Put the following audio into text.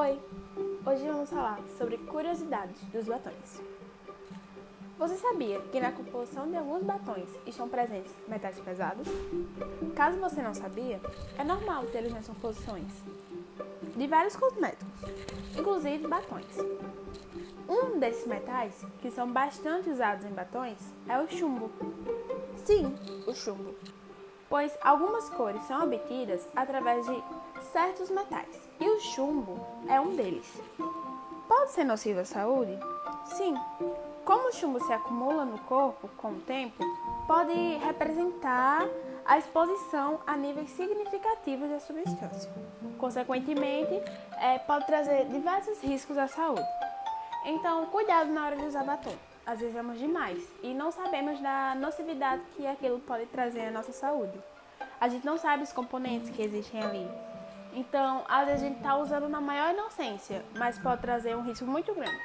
Oi! Hoje vamos falar sobre curiosidades dos batons. Você sabia que na composição de alguns batons estão presentes metais pesados? Caso você não sabia, é normal eles nas composições de vários cosméticos, inclusive batons. Um desses metais, que são bastante usados em batons, é o chumbo. Sim, o chumbo. Pois algumas cores são obtidas através de certos metais, e o chumbo é um deles. Pode ser nocivo à saúde? Sim. Como o chumbo se acumula no corpo com o tempo, pode representar a exposição a níveis significativos da substância. Consequentemente, é, pode trazer diversos riscos à saúde. Então, cuidado na hora de usar batom às vezes é amamos demais e não sabemos da nocividade que aquilo pode trazer à nossa saúde. A gente não sabe os componentes que existem ali. Então, às vezes a gente está usando na maior inocência, mas pode trazer um risco muito grande.